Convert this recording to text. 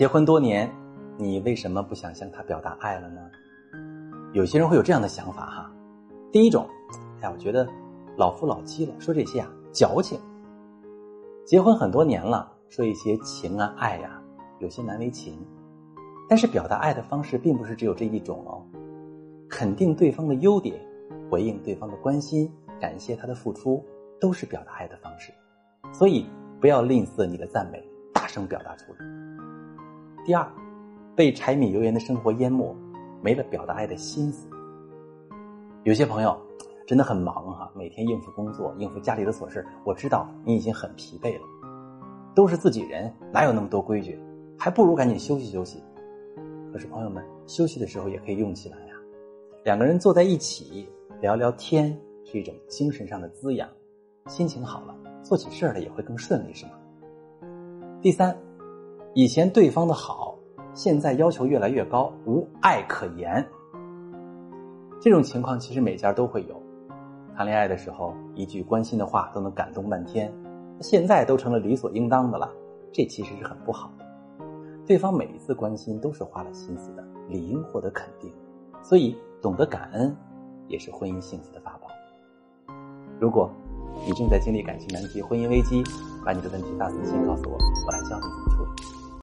结婚多年，你为什么不想向他表达爱了呢？有些人会有这样的想法哈。第一种，哎呀，我觉得老夫老妻了，说这些啊矫情。结婚很多年了，说一些情啊爱呀，有些难为情。但是表达爱的方式并不是只有这一种哦，肯定对方的优点，回应对方的关心，感谢他的付出，都是表达爱的方式。所以不要吝啬你的赞美，大声表达出来。第二，被柴米油盐的生活淹没，没了表达爱的心思。有些朋友真的很忙哈，每天应付工作，应付家里的琐事。我知道你已经很疲惫了，都是自己人，哪有那么多规矩？还不如赶紧休息休息。可是朋友们，休息的时候也可以用起来呀。两个人坐在一起聊聊天，是一种精神上的滋养，心情好了，做起事儿来也会更顺利，是吗？第三，以前对方的好，现在要求越来越高，无爱可言。这种情况其实每家都会有，谈恋爱的时候一句关心的话都能感动半天，现在都成了理所应当的了，这其实是很不好的。对方每一次关心都是花了心思的，理应获得肯定，所以懂得感恩也是婚姻幸福的法宝。如果你正在经历感情难题、婚姻危机，把你的问题发私信告诉我，我来教你怎么处理。